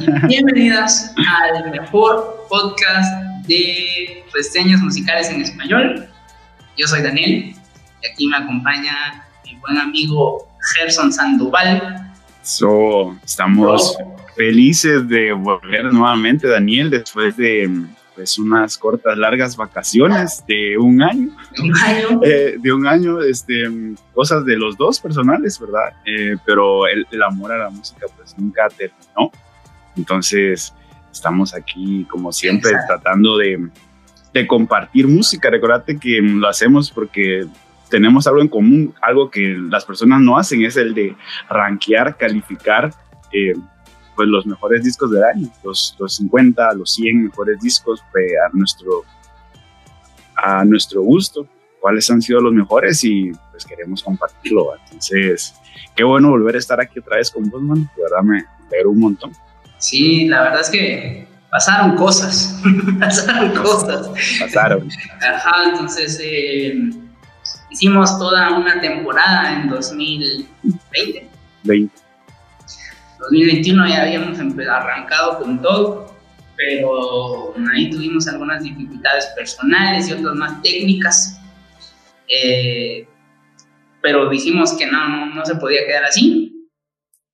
y bienvenidas al mejor podcast de reseñas musicales en español. Yo soy Daniel y aquí me acompaña mi buen amigo Gerson Sandoval. So, estamos felices de volver nuevamente, Daniel, después de pues unas cortas, largas vacaciones de un año. Un año. Eh, de un año, este, cosas de los dos personales, ¿verdad? Eh, pero el, el, amor a la música pues nunca terminó. Entonces, estamos aquí, como siempre, Exacto. tratando de, de, compartir música. Recordate que lo hacemos porque tenemos algo en común, algo que las personas no hacen, es el de rankear, calificar. Eh, pues los mejores discos del año, los, los 50, los 100 mejores discos pues, a, nuestro, a nuestro gusto, cuáles han sido los mejores y pues queremos compartirlo. Entonces, qué bueno volver a estar aquí otra vez con vos, man. De verdad me alegro un montón. Sí, la verdad es que pasaron cosas, pasaron cosas. Pasaron. Ajá, entonces eh, hicimos toda una temporada en 2020. 20. 2021 ya habíamos arrancado con todo, pero ahí tuvimos algunas dificultades personales y otras más técnicas. Eh, pero dijimos que no, no, no, se podía quedar así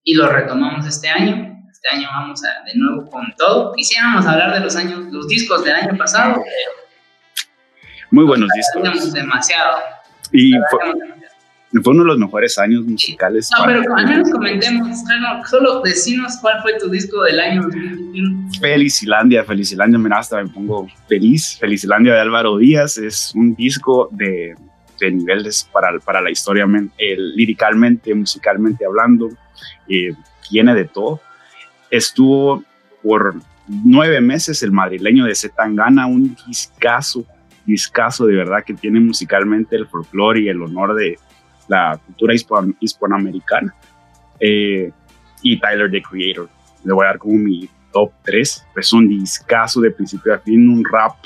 y lo retomamos este año. Este año vamos a, de nuevo con todo. Quisiéramos hablar de los años, los discos del año pasado, pero muy buenos discos. demasiado. Y fue uno de los mejores años musicales. No, pero al menos comentemos, solo decinos cuál fue tu disco del año 2021. Felicilandia, Felicilandia, mira, hasta me pongo feliz. Felicilandia de Álvaro Díaz es un disco de, de niveles para, para la historia, el, líricamente, musicalmente hablando, eh, tiene de todo. Estuvo por nueve meses el madrileño de Zetangana, un discazo, discazo de verdad que tiene musicalmente el folclore y el honor de la cultura hispano, hispanoamericana. Eh, y Tyler, the Creator. Le voy a dar como mi top 3. Es un discazo de principio a fin, un rap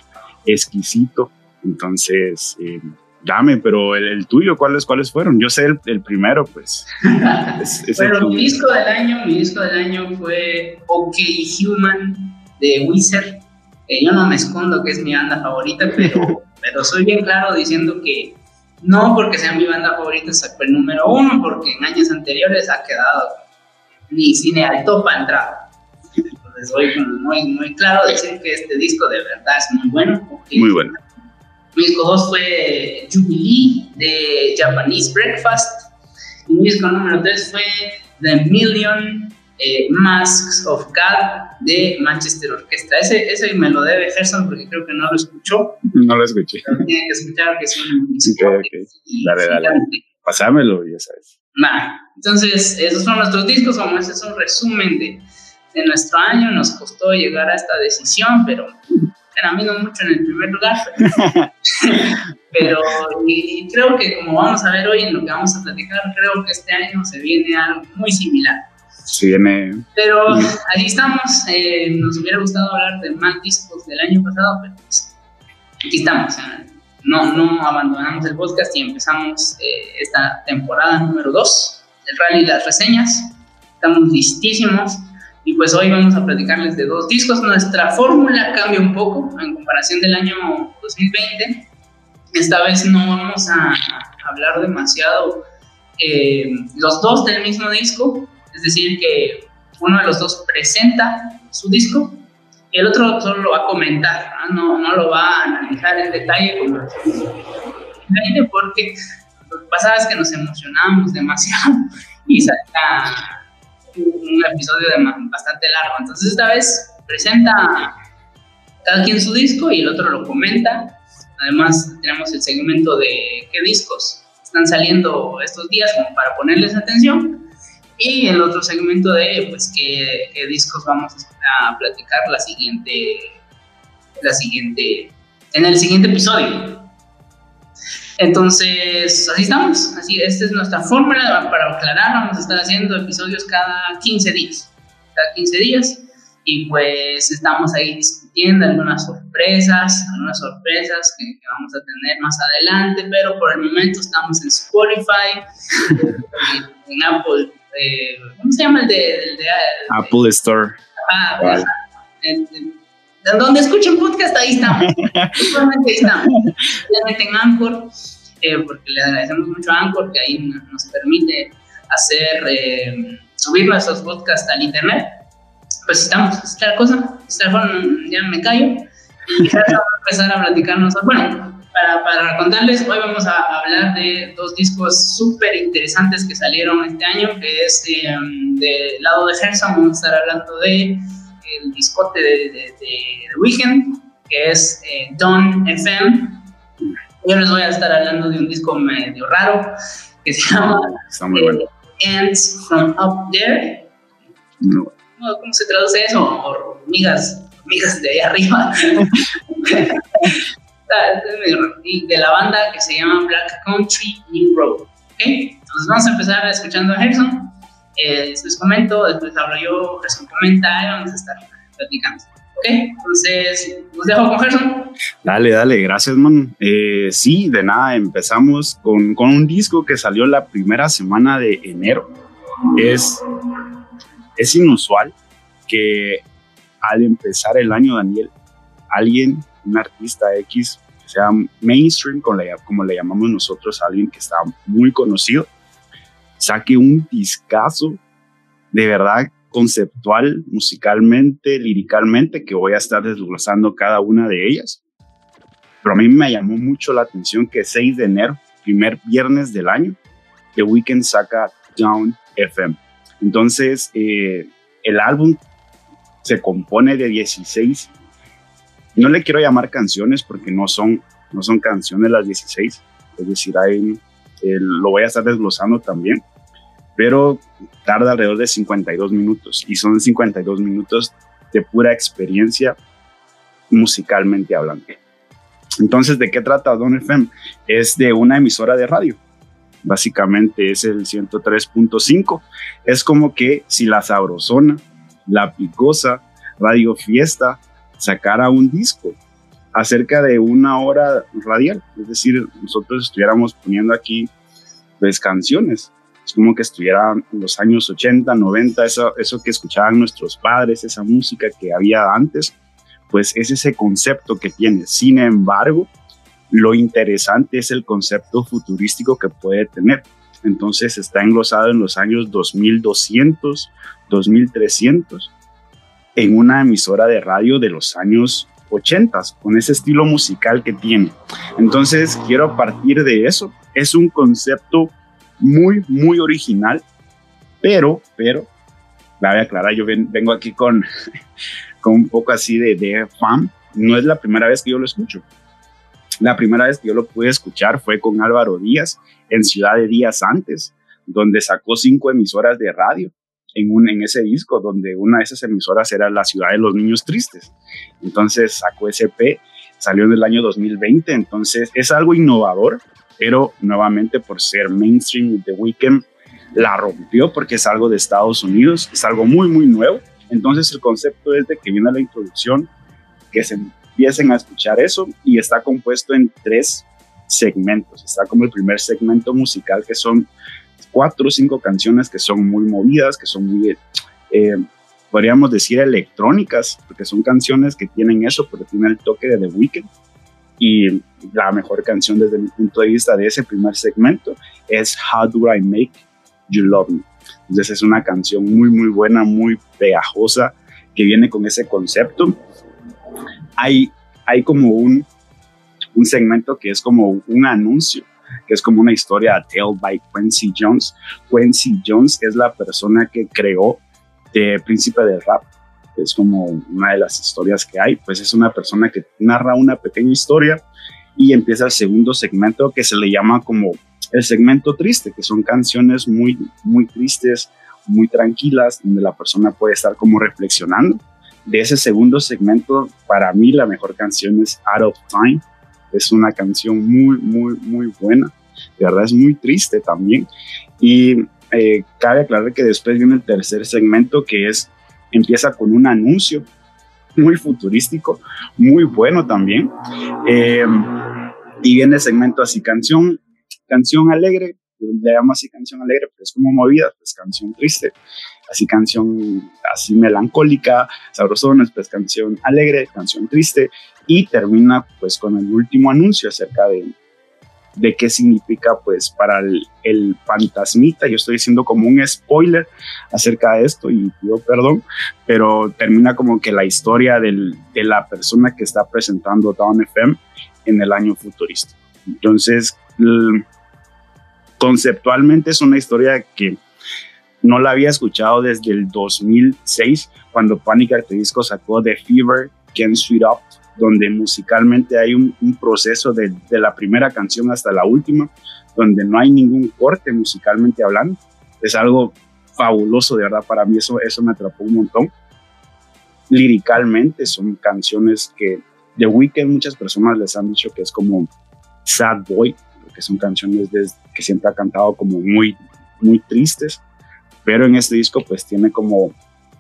exquisito. Entonces, eh, dame, pero el, el, tuyo, ¿cuáles, ¿cuáles fueron? Yo sé el, el primero, pues. es, es bueno, mi disco del año, mi disco del año fue OK Human de Wizard. Eh, yo no me escondo que es mi banda favorita, pero, pero soy bien claro diciendo que no porque sea mi banda favorita sacó el número uno, porque en años anteriores ha quedado ni cine alto para entrar. Entonces soy muy, muy claro decir que este disco de verdad es muy bueno. Muy bueno. Mi 2 fue Jubilee de Japanese Breakfast. Y mi disco número 3 fue The Million eh, Masks of God de Manchester Orchestra. Ese, ese me lo debe Gerson porque creo que no lo escuchó. No lo escuché. Pero tiene que escuchar que es un disco. Okay, okay. Dale, dale. Pasámelo, ya sabes. Nah. Entonces, esos son nuestros discos. Como ese es un resumen de, de nuestro año. Nos costó llegar a esta decisión, pero caminó mucho en el primer lugar. pero y creo que como vamos a ver hoy en lo que vamos a platicar, creo que este año se viene algo muy similar. Se viene... Pero ahí estamos. Eh, nos hubiera gustado hablar de más discos del año pasado, pero pues, aquí estamos. No, no abandonamos el podcast y empezamos eh, esta temporada número 2 del Rally y las reseñas. Estamos listísimos. Y pues hoy vamos a platicarles de dos discos. Nuestra fórmula cambia un poco en comparación del año 2020. Esta vez no vamos a hablar demasiado eh, los dos del mismo disco. Es decir, que uno de los dos presenta su disco y el otro solo lo va a comentar, no, no lo va a analizar en detalle como porque lo que nos emocionábamos demasiado y salta un episodio de bastante largo. Entonces esta vez presenta cada quien su disco y el otro lo comenta. Además tenemos el segmento de qué discos están saliendo estos días como para ponerles atención. Y el otro segmento de pues qué, qué discos vamos a platicar la siguiente, la siguiente, en el siguiente episodio. Entonces, así estamos. Así, esta es nuestra fórmula para aclarar. Vamos a estar haciendo episodios cada 15 días. Cada 15 días. Y pues estamos ahí discutiendo algunas sorpresas, algunas sorpresas que, que vamos a tener más adelante. Pero por el momento estamos en Spotify, en Apple. Eh, ¿Cómo se llama el de, el de, Apple Store. Ah, vale. en, donde escuchen podcast, ahí estamos. ahí estamos. en Anchor, eh, porque le agradecemos mucho a Anchor, que ahí nos permite hacer, eh, subir nuestros podcasts al internet. Pues estamos, esta la cosa, esta ya me callo. Y vamos a empezar a platicarnos. Bueno, para, para, contarles, hoy vamos a hablar de dos discos súper interesantes que salieron este año, que es eh, del lado de Gerson, vamos a estar hablando de el discote de, de, de The Weeknd, que es eh, Don FM. Yo les voy a estar hablando de un disco medio raro que se llama eh, Ants from Up There. ¿Cómo se traduce eso? Hormigas, hormigas de allá arriba. y de la banda que se llama Black Country New Road. Entonces vamos a empezar escuchando a Gerson. Eh, les comento, después hablo yo, Gerson comenta y vamos a estar platicando. ¿Ok? Entonces, los dejo con Gerson. Dale, dale, gracias, man. Eh, sí, de nada, empezamos con, con un disco que salió la primera semana de enero. Es, es inusual que al empezar el año, Daniel, alguien, un artista X, sea mainstream, como le, como le llamamos nosotros, alguien que está muy conocido, saque un discazo de verdad conceptual, musicalmente, líricamente, que voy a estar desglosando cada una de ellas. Pero a mí me llamó mucho la atención que 6 de enero, primer viernes del año, The Weeknd saca Down FM. Entonces, eh, el álbum se compone de 16 no le quiero llamar canciones porque no son, no son canciones las 16, es decir, hay, lo voy a estar desglosando también, pero tarda alrededor de 52 minutos y son 52 minutos de pura experiencia musicalmente hablando. Entonces, ¿de qué trata Don FM? Es de una emisora de radio. Básicamente es el 103.5. Es como que si la sabrosona, la picosa, Radio Fiesta, sacara un disco acerca de una hora radial, es decir, nosotros estuviéramos poniendo aquí pues canciones, es como que estuvieran los años 80, 90, eso, eso que escuchaban nuestros padres, esa música que había antes, pues es ese concepto que tiene. Sin embargo, lo interesante es el concepto futurístico que puede tener. Entonces está englosado en los años 2200, 2300 en una emisora de radio de los años 80, con ese estilo musical que tiene. Entonces, quiero partir de eso. Es un concepto muy, muy original, pero, pero, la voy a aclarar, yo vengo aquí con, con un poco así de, de fan. No es la primera vez que yo lo escucho. La primera vez que yo lo pude escuchar fue con Álvaro Díaz en Ciudad de Díaz antes, donde sacó cinco emisoras de radio en, un, en ese disco, donde una de esas emisoras era La Ciudad de los Niños Tristes. Entonces sacó ese P, salió en el año 2020, entonces es algo innovador, pero nuevamente por ser mainstream, The Weeknd la rompió porque es algo de Estados Unidos, es algo muy, muy nuevo. Entonces el concepto es de que viene la introducción, que se empiecen a escuchar eso y está compuesto en tres segmentos. Está como el primer segmento musical que son cuatro o cinco canciones que son muy movidas, que son muy, eh, podríamos decir, electrónicas, porque son canciones que tienen eso, porque tienen el toque de The Weeknd. Y la mejor canción desde mi punto de vista de ese primer segmento es How Do I Make You Love Me. Entonces es una canción muy, muy buena, muy pegajosa, que viene con ese concepto. Hay, hay como un, un segmento que es como un anuncio que es como una historia Tale by Quincy Jones. Quincy Jones es la persona que creó Príncipe del Rap. Es como una de las historias que hay. Pues es una persona que narra una pequeña historia y empieza el segundo segmento que se le llama como el segmento triste, que son canciones muy, muy tristes, muy tranquilas, donde la persona puede estar como reflexionando. De ese segundo segmento, para mí la mejor canción es Out of Time, es una canción muy, muy, muy buena. De verdad es muy triste también. Y eh, cabe aclarar que después viene el tercer segmento que es, empieza con un anuncio muy futurístico, muy bueno también. Eh, y viene el segmento así, canción, canción alegre, le llamo así canción alegre, pero es como movida, pues canción triste, así canción así melancólica, sabrosona, pues canción alegre, canción triste, y termina pues con el último anuncio acerca de, de qué significa pues para el, fantasmita. Yo estoy diciendo como un spoiler acerca de esto y pido perdón, pero termina como que la historia de la persona que está presentando Dawn FM en el año futurista. Entonces, conceptualmente es una historia que no la había escuchado desde el 2006 cuando Panic! At Disco sacó The Fever, Can't Sweet Up donde musicalmente hay un, proceso de, la primera canción hasta la última, donde no hay ningún corte musicalmente hablando. Es algo fabuloso, de verdad, para mí eso, eso me atrapó un montón. Líricamente son canciones que The Weeknd muchas personas les han dicho que es como Sad Boy, que son canciones que siempre ha cantado como muy, muy tristes, pero en este disco pues tiene como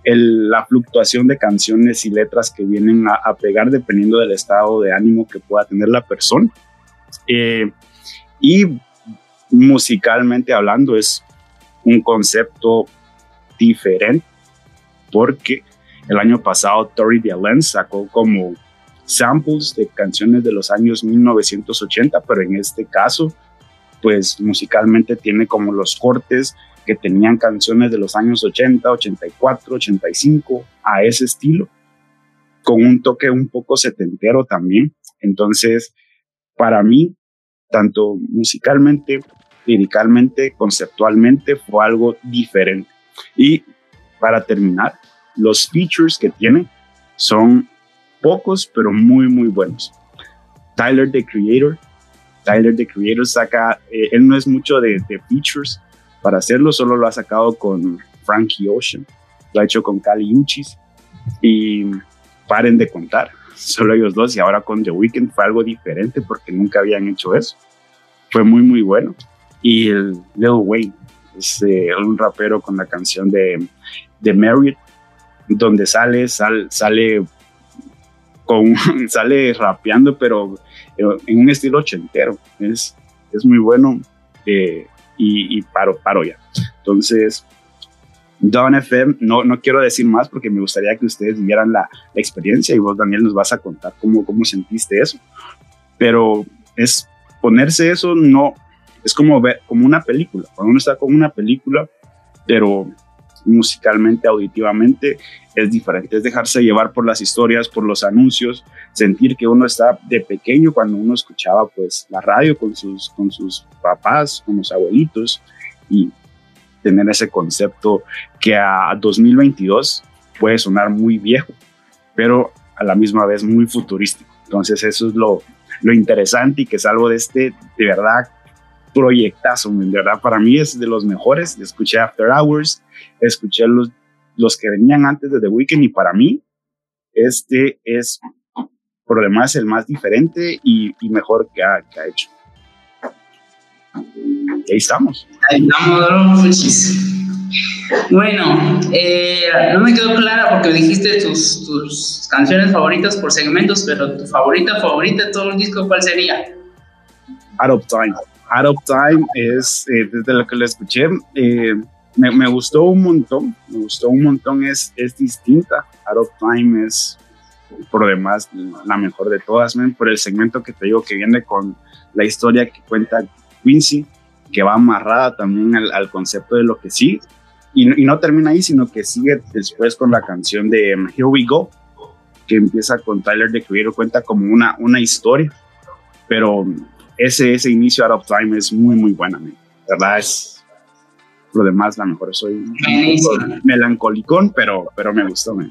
la fluctuación de canciones y letras que vienen a, pegar dependiendo del estado de ánimo que pueda tener la persona. Eh, y musicalmente hablando es un concepto diferente porque el año pasado Tori Allen sacó como samples de canciones de los años 1980, pero en este caso, pues musicalmente tiene como los cortes que tenían canciones de los años 80, 84, 85, a ese estilo, con un toque un poco setentero también. Entonces, para mí, tanto musicalmente, liricalmente, conceptualmente, fue algo diferente. Y para terminar, los features que tiene son pocos, pero muy, muy buenos. Tyler, the Creator. Tyler, the Creator saca, eh, él no es mucho de, de features, para hacerlo solo lo ha sacado con Frankie Ocean, lo ha hecho con Kali Uchis y paren de contar, solo ellos dos y ahora con The Weeknd fue algo diferente porque nunca habían hecho eso. Fue muy muy bueno. Y el Lil Wayne es eh, un rapero con la canción de, de Marriott, donde sale, sale con, sale rapeando, pero en un estilo ochentero. Es, es muy bueno. Eh, y, paro, paro ya. Entonces, Don FM, no, no quiero decir más porque me gustaría que ustedes vieran la, experiencia y vos, Daniel, nos vas a contar cómo, cómo sentiste eso. Pero es ponerse eso, no, es como ver, como una película. Cuando uno está con una película, pero musicalmente, auditivamente, es diferente. Es dejarse llevar por las historias, por los anuncios, sentir que uno está de pequeño cuando uno escuchaba pues la radio con sus, con sus papás, con los abuelitos y tener ese concepto que a 2022 puede sonar muy viejo, pero a la misma vez muy futurístico. Entonces eso es lo, lo interesante y que es algo de este, de verdad, proyectazo, de verdad para mí es de los mejores. Escuché After Hours, escuché los, los que venían antes de The Weeknd y para mí este es por lo demás el más diferente y, mejor que ha, que ha hecho. Y ahí estamos. Ahí estamos, bueno, eh, no me quedó clara porque dijiste tus, tus, canciones favoritas por segmentos, pero tu favorita, favorita de todo el disco, ¿cuál sería? Out of Time. Out of Time es, eh, desde lo que lo escuché, eh, me, me, gustó un montón, me gustó un montón, es, es distinta. Out of Time es, por demás, la mejor de todas, por el segmento que te digo que viene con la historia que cuenta Quincy, que va amarrada también al, concepto de lo que sí, y, y, no termina ahí, sino que sigue después con la canción de um, Here We Go, que empieza con Tyler de Creator, cuenta como una, una historia, pero ese, ese inicio Out of Time es muy, muy buena, ¿verdad? Es lo demás, la mejor. Soy melancolicón, pero, pero me gustó, pues,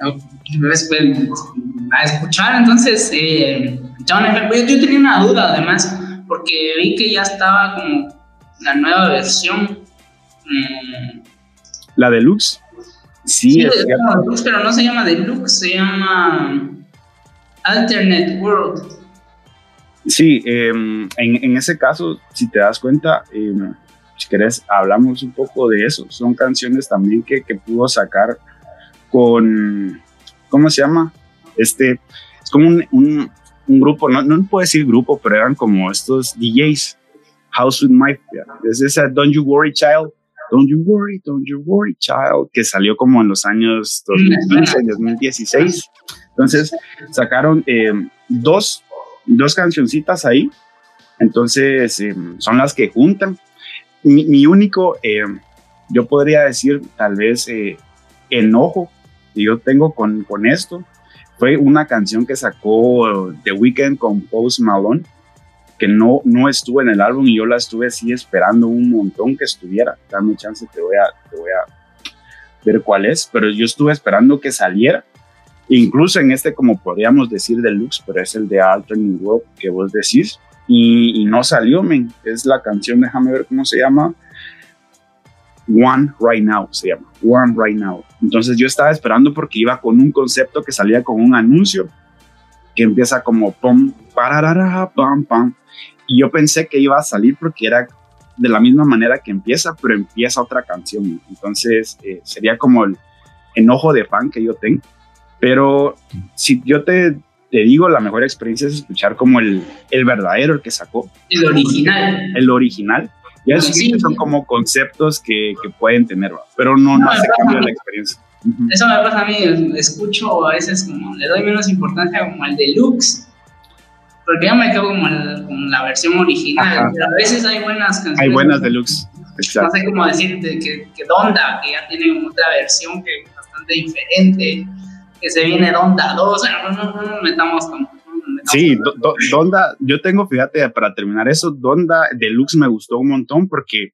a escuchar, entonces, eh, yo tenía una duda además, porque vi que ya estaba como la nueva versión. Mm, ¿La deluxe? Sí, sí deluxe, pero no se llama deluxe, se llama Alternate World. Sí, em, en, en, ese caso, si te das cuenta, em, si querés, hablamos un poco de eso. Son canciones también que, que pudo sacar con, ¿cómo se llama? Este, es como un, un, grupo, no, no puedo decir grupo, pero eran como estos DJs, House with My, es esa Don't You Worry Child, Don't You Worry, Don't You Worry Child, que salió como en los años 2015, 2016. Entonces sacaron eh, dos, dos cancioncitas ahí, entonces eh, son las que juntan. Mi, único, eh, yo podría decir tal vez enojo que yo tengo con, con esto, fue una canción que sacó The Weeknd con Post Malone que no, no estuvo en el álbum y yo la estuve así esperando un montón que estuviera. Dame chance, te voy a, te voy a ver cuál es, pero yo estuve esperando que saliera. Incluso en este, como podríamos decir, deluxe, pero es el de Alternate World que vos decís. Y, no salió, men. Es la canción, déjame ver cómo se llama. One Right Now se llama. One Right Now. Entonces yo estaba esperando porque iba con un concepto que salía con un anuncio que empieza como pom, pararara, pam, pam. Y yo pensé que iba a salir porque era de la misma manera que empieza, pero empieza otra canción. Entonces eh, sería como el enojo de fan que yo tengo. Pero si yo te, te digo, la mejor experiencia es escuchar como el, el verdadero, el que sacó. El original. El original. Y eso sí, son como conceptos que, que pueden tener, pero no, no, no hace cambio la experiencia. Eso me pasa a mí, escucho a veces como, le doy menos importancia como al deluxe porque yo me quedo como con la versión original, pero a veces hay buenas canciones. Hay buenas deluxe. Exacto. No sé cómo decirte que, que Donda, que ya tiene otra versión que es bastante diferente, que se viene Donda 2, o sea, no, no, nos metamos como... sí, Donda, yo tengo, fíjate, para terminar eso, Donda Deluxe me gustó un montón porque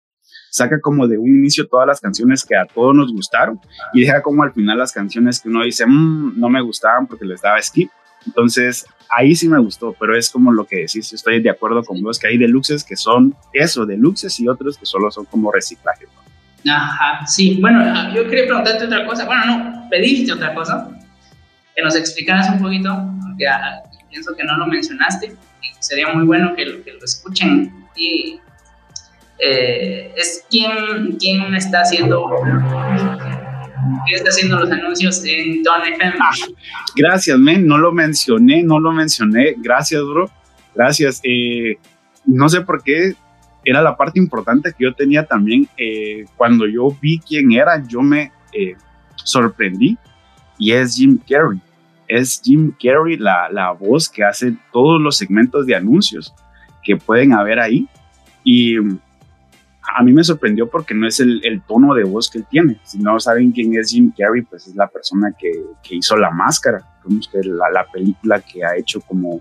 saca como de un inicio todas las canciones que a todos nos gustaron y deja como al final las canciones que uno dice, mmm, no me gustaban porque les daba skip. Entonces, ahí sí me gustó, pero es como lo que decís, estoy de acuerdo con vos, que hay deluxes que son eso, deluxes y otros que solo son como reciclaje. Ajá, sí, bueno, ah, yo quería preguntarte otra cosa, bueno, no, pedirte otra cosa, que nos explicaras un poquito, ah, pienso que no lo mencionaste, y sería muy bueno que, que lo escuchen, y eh, es quién, quién está haciendo está haciendo los anuncios en Don FM. Ah, gracias, men. No lo mencioné, no lo mencioné. Gracias, bro. Gracias. Eh, no sé por qué era la parte importante que yo tenía también. Eh, cuando yo vi quién era, yo me eh, sorprendí. Y es Jim Carrey. Es Jim Carrey la, la voz que hace todos los segmentos de anuncios que pueden haber ahí. Y a mí me sorprendió porque no es el, tono de voz que él tiene. Si no saben quién es Jim Carrey, pues es la persona que, hizo La Máscara, como usted, la, la, película que ha hecho como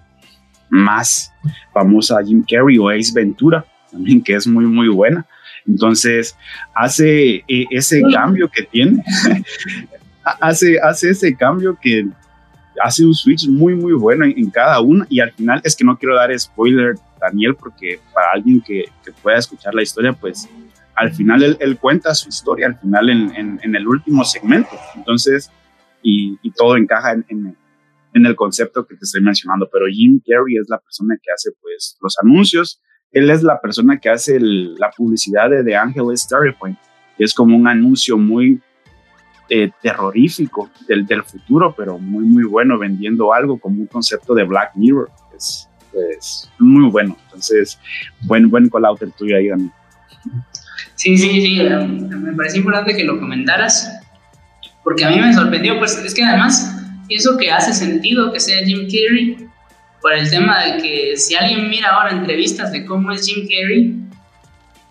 más famosa Jim Carrey o Ace Ventura, también que es muy, muy buena. Entonces, hace eh, ese cambio que tiene, hace, hace ese cambio que hace un switch muy, muy bueno en, en cada una y al final es que no quiero dar spoiler Daniel, porque para alguien que, pueda escuchar la historia, pues al final él, cuenta su historia, al final en, el último segmento. Entonces, y, todo encaja en, el concepto que te estoy mencionando. Pero Jim Carrey es la persona que hace pues los anuncios. Él es la persona que hace la publicidad de The Angel Terrifying, que es como un anuncio muy eh, terrorífico del, del futuro, pero muy, muy bueno, vendiendo algo como un concepto de Black Mirror. Es, muy bueno. Entonces, buen, buen call out el tuyo ahí, Dani. Sí, sí, sí, eh, me parece importante que lo comentaras, porque a mí me sorprendió, pues es que además pienso que hace sentido que sea Jim Carrey, por el tema de que si alguien mira ahora entrevistas de cómo es Jim Carrey,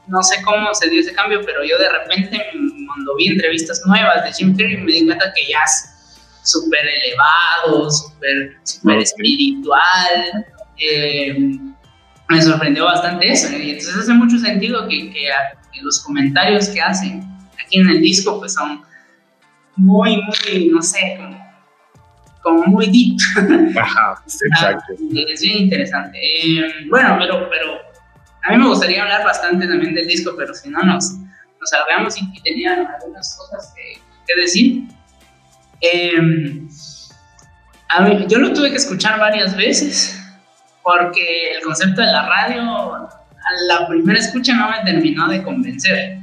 no sé cómo se dio ese cambio, pero yo de repente cuando vi entrevistas nuevas de Jim Carrey me di cuenta que ya es súper elevado, súper super espiritual, eh, me sorprendió bastante eso. Y entonces hace mucho sentido que, los comentarios que hacen aquí en el disco pues son muy, muy, no sé, como, muy deep. Ajá, exacto. es bien interesante. Eh, bueno, pero, pero a mí me gustaría hablar bastante también del disco, pero si no nos, nos salgamos y, tenía algunas cosas que, decir. Eh, yo lo tuve que escuchar varias veces porque el concepto de la radio, a la primera escucha no me terminó de convencer.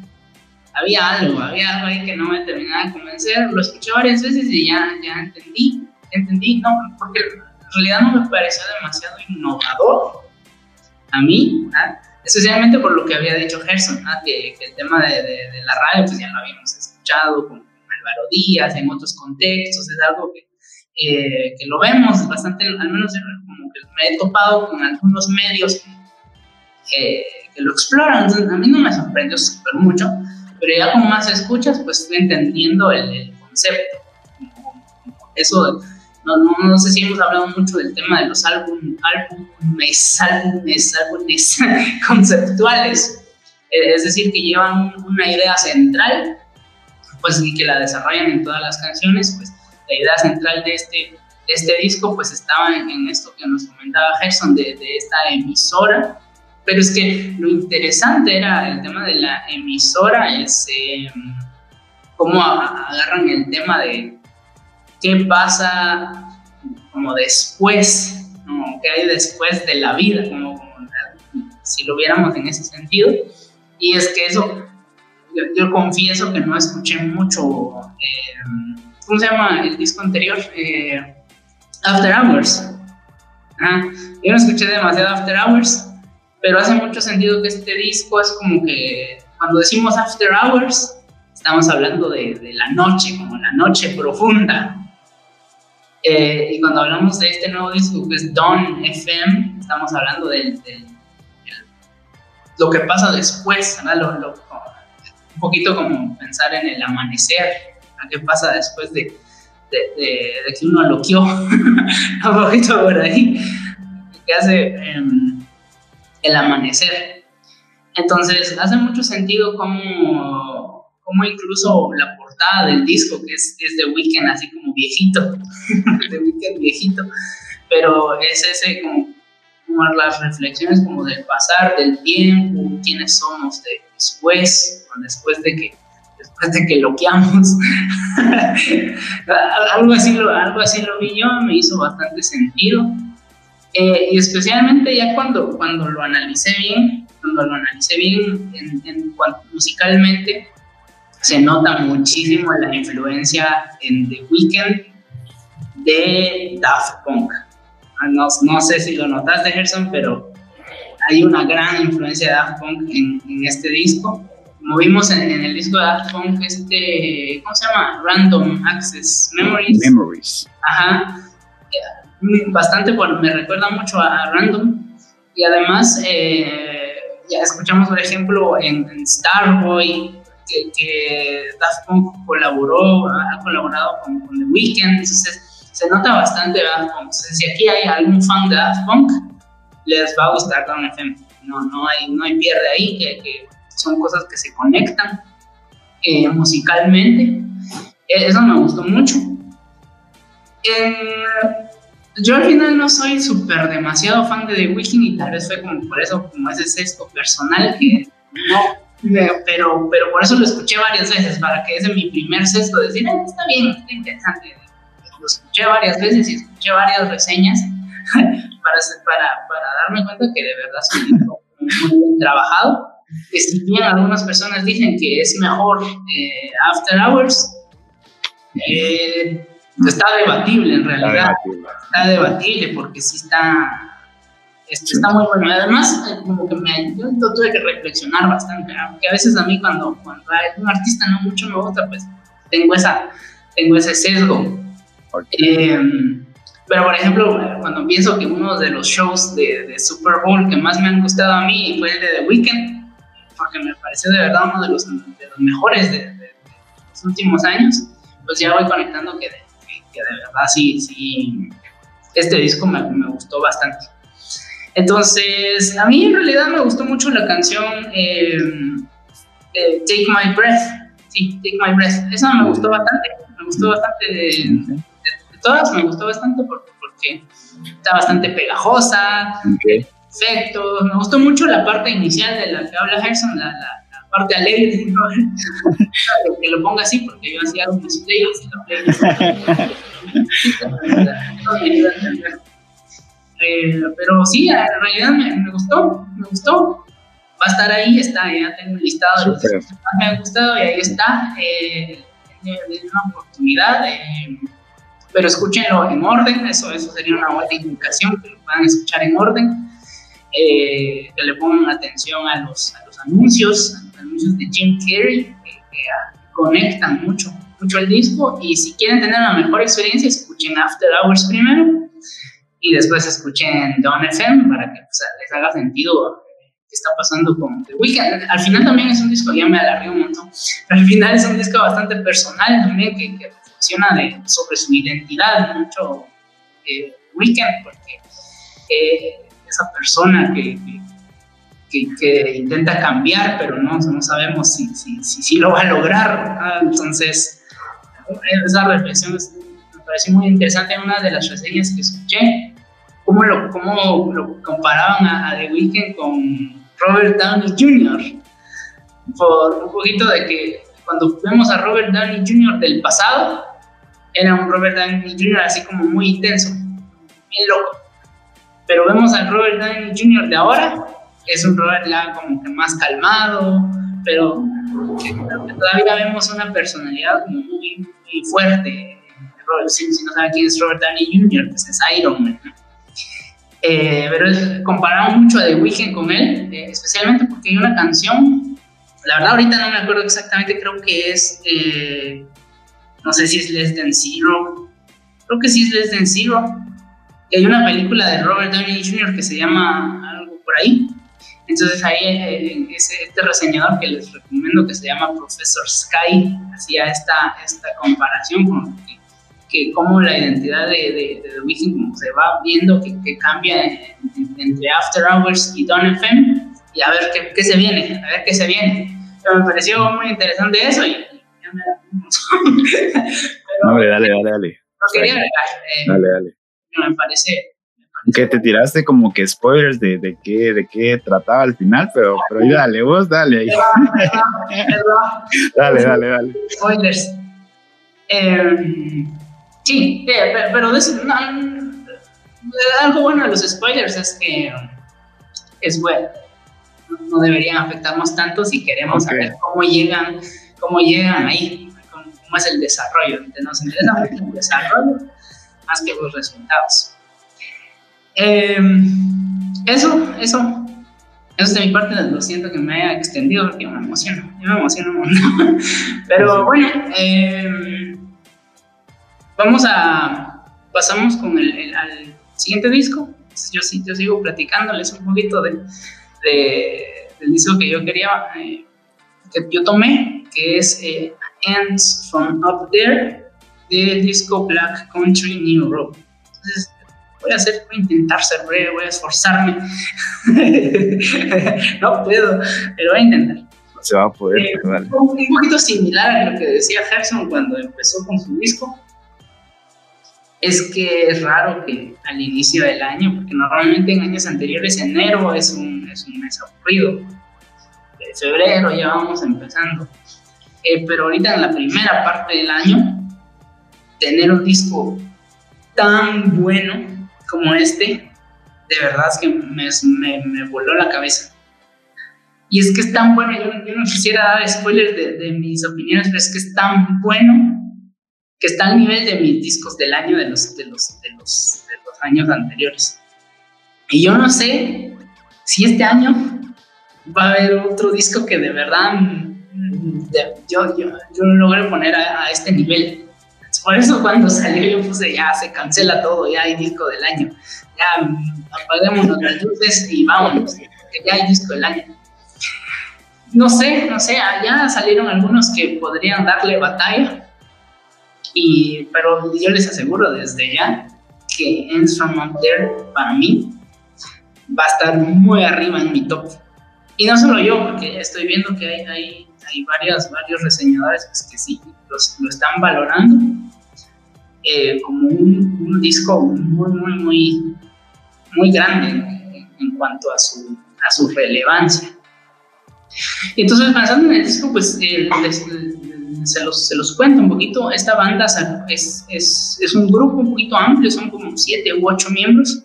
Había algo, había algo ahí que no me terminaba de convencer. Lo escuché varias veces y ya, ya entendí, entendí, no, porque en realidad no me pareció demasiado innovador a mí, especialmente por lo que había dicho Gerson, que, el tema de, la radio pues ya lo habíamos escuchado con Álvaro Díaz en otros contextos, es algo que, eh, que lo vemos bastante, al menos como que me he topado con algunos medios que, lo exploran, a mí no me sorprendió súper mucho, pero ya como más escuchas, pues estoy entendiendo el, concepto. Eso, no, no, sé si hemos hablado mucho del tema de los álbum, álbumes, álbumes, álbumes conceptuales, eh, es decir, que llevan una idea central, pues y que la desarrollan en todas las canciones, pues la idea central de este, de este disco pues estaba en, esto que nos comentaba Gerson, de, de esta emisora, pero es que lo interesante era el tema de la emisora, es eh, cómo agarran el tema de qué pasa como después, qué hay después de la vida, como, si lo viéramos en ese sentido. Y es que eso, yo, confieso que no escuché mucho, eh, ¿cómo se llama el disco anterior? Eh, After Hours. yo no escuché demasiado After Hours pero hace mucho sentido que este disco es como que cuando decimos After Hours, estamos hablando de, la noche, como la noche profunda. Eh, y cuando hablamos de este nuevo disco que es Dawn FM, estamos hablando de, lo que pasa después, un poquito como pensar en el amanecer, qué pasa después de, que uno loqueó, un poquito por ahí, que hace... Em, el amanecer. Entonces, hace mucho sentido como, como incluso la portada del disco, que es, es The Weeknd, así como viejito, The Weeknd viejito, pero es ese como, las reflexiones como del pasar, del tiempo, quiénes somos después, después de que después de que loqueamos. algo, así lo, algo así lo vi yo, me hizo bastante sentido. Eh, y especialmente ya cuando, cuando lo analicé bien, cuando lo analicé bien en, en musicalmente, se nota muchísimo la influencia en The Weeknd de Daft Punk. Ah, no, no sé si lo notaste, Gerson, pero hay una gran influencia de Daft Punk en, en este disco. Como vimos en, en, el disco de Daft Punk, este, ¿cómo se llama? Random Access Memories. Memories. Ajá bastante, bueno, me recuerda mucho a, Random. Y además, eh, ya escuchamos, por ejemplo, en, Starboy, que, que, Daft Punk colaboró, ha colaborado con, The Weeknd, entonces se nota bastante Daft Punk. Entonces, si aquí hay algún fan de Daft Punk, les va a gustar Down FM. No, no, hay, no hay pierde ahí, que, son cosas que se conectan eh, musicalmente. Eh, eso me gustó mucho. Yo al final no soy súper demasiado fan de The Weeknd y tal vez fue como por eso, como ese sexto personal que no, pero, pero por eso lo escuché varias veces, para que ese mi primer sexto, decir, está bien, está interesante. Lo escuché varias veces y escuché varias reseñas para, para, para darme cuenta que de verdad es un libro muy bien trabajado. Que si bien algunas personas dicen que es mejor eh, After Hours, eh, está debatible en realidad. Está debatible, porque sí está, está muy bueno. Además, eh, como que me, yo tuve que reflexionar bastante, aunque a veces a mí cuando, cuando un artista no mucho me gusta, pues tengo, esa, tengo ese sesgo. Em, pero, por ejemplo, cuando pienso que uno de los shows de, de, Super Bowl que más me han gustado a mí fue el de The Weeknd, porque me pareció de verdad uno de los, de los mejores de, de, los últimos años, pues ya voy conectando que que de verdad sí, sí, este disco me, me, gustó bastante. Entonces, a mí en realidad me gustó mucho la canción eh, eh, Take My Breath. Sí, Take My Breath. Esa me gustó bastante. Me gustó bastante de, todas, me gustó bastante porque, porque está bastante pegajosa, efectos. Me gustó mucho la parte inicial de la que habla Gerson, la, la parte alegre, ¿no? que lo ponga así, porque yo hacía un display eh, pero sí, en realidad me, me, gustó, me gustó. Va a estar ahí, está, ya tengo un listado de los que más me han gustado y ahí está. Eh, una oportunidad, eh, pero escúchenlo en orden, eso, eso sería una buena indicación, que lo puedan escuchar en orden. eh, que le pongan atención a los, a los anuncios, a los anuncios de Jim Carrey, que, conectan mucho, mucho el disco. Y si quieren tener una mejor experiencia, escuchen After Hours primero y después escuchen Don FM para que les haga sentido qué está pasando con The. Al final también es un disco, ya me alargué un montón, pero al final es un disco bastante personal también que, reflexiona sobre su identidad mucho eh, Weeknd, porque eh, esa persona que, que, intenta cambiar, pero no, no sabemos si, si, si, lo va a lograr. Entonces, esa reflexión me pareció muy interesante en una de las reseñas que escuché, cómo lo, cómo lo comparaban a, The Weeknd con Robert Downey Jr., por un poquito de que cuando vemos a Robert Downey Jr. del pasado, era un Robert Downey Jr. así como muy intenso, bien loco pero vemos al Robert Downey Jr. de ahora, es un Robert ya como que más calmado, pero todavía vemos una personalidad muy, muy fuerte. Robert, si, no saben quién es Robert Downey Jr., pues es Iron Man. Eh, pero comparamos mucho a The Weeknd con él, eh, especialmente porque hay una canción, la verdad ahorita no me acuerdo exactamente, creo que es, eh, no sé si es Less Than Zero, creo que sí es Less Than Zero, hay una película de Robert Downey Jr. que se llama algo por ahí. Entonces ahí eh, este reseñador que les recomiendo que se llama Professor Sky hacía esta, esta comparación con que, cómo la identidad de, de, de The Weeknd se va viendo que, que cambia entre After Hours y Don FM y a ver qué, qué, se viene, a ver qué se viene. Pero me pareció muy interesante eso y, ya me Pero, dale, dale, dale, dale. Lo quería agregar. Eh, dale, dale me parece... que te tiraste como que spoilers de, de, qué, de qué trataba al final, pero, pero dale, vos dale ahí. dale, dale, dale. Spoilers. Eh, sí, pero, algo bueno de los spoilers es que es bueno. No deberían afectarnos tanto si queremos saber cómo llegan, cómo llegan ahí, cómo, es el desarrollo. Nos interesa mucho el desarrollo más que los resultados. Em, eso, eso, eso de mi parte, lo siento que me haya extendido porque me emociono, yo me emociono montón. Pero bueno, em, vamos a, pasamos con el, al siguiente disco. Yo, yo sigo platicándoles un poquito de, del disco que yo quería, eh, que yo tomé, que es eh, Ends from Up There del disco Black Country New Road. Entonces, voy a hacer, voy a intentar ser breve, voy a esforzarme. no puedo, pero voy a intentar. Se va a poder. Eh, un, poquito similar a lo que decía Gerson cuando empezó con su disco. Es que es raro que al inicio del año, porque normalmente en años anteriores enero es un, es un mes aburrido. De febrero ya vamos empezando. Eh, pero ahorita en la primera parte del año tener un disco tan bueno como este, de verdad es que me, me, voló la cabeza. Y es que es tan bueno, yo, no quisiera dar spoilers de, mis opiniones, pero es que es tan bueno que está al nivel de mis discos del año de los, de los, de los, de los años anteriores. Y yo no sé si este año va a haber otro disco que de verdad mm, yo, yo, yo logre poner a, a este nivel. Por eso cuando salió yo puse ya se cancela todo, ya hay disco del año. Ya apaguemos las luces y vámonos, que ya hay disco del año. No sé, no sé, ya salieron algunos que podrían darle batalla, y, pero yo les aseguro desde ya que There para mí va a estar muy arriba en mi top. Y no solo yo, porque estoy viendo que hay, hay, hay varios, varios reseñadores pues, que sí lo están valorando eh, como un, disco muy, muy, muy, muy grande en, cuanto a su, a su relevancia. Entonces, pensando en el disco, pues se, los, se los cuento un poquito. Esta banda es, es, es, un grupo un poquito amplio, son como siete u ocho miembros,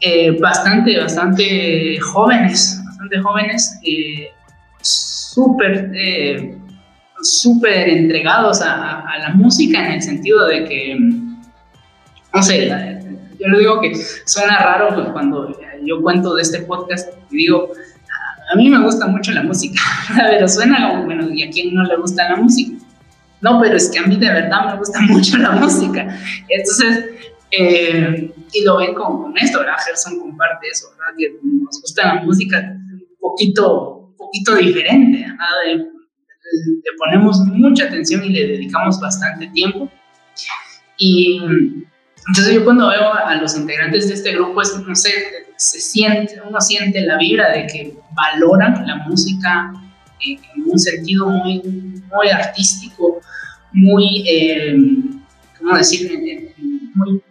eh, bastante, bastante jóvenes, bastante jóvenes, eh, súper súper entregados a, la música en el sentido de que, no sé, yo le digo que suena raro cuando yo cuento de este podcast y digo, a mí me gusta mucho la música, pero suena como, bueno, ¿y a quién no le gusta la música? No, pero es que a mí de verdad me gusta mucho la música. Entonces, eh, y lo ven con, esto, ¿verdad? Gerson comparte eso, ¿verdad? Que nos gusta la música un poquito, un poquito diferente, ¿verdad? le ponemos mucha atención y le dedicamos bastante tiempo. Y entonces yo cuando veo a los integrantes de este grupo, es, no sé, se siente, uno siente la vibra de que valoran la música en, un sentido muy, muy artístico, muy, eh, ¿cómo decir? Muy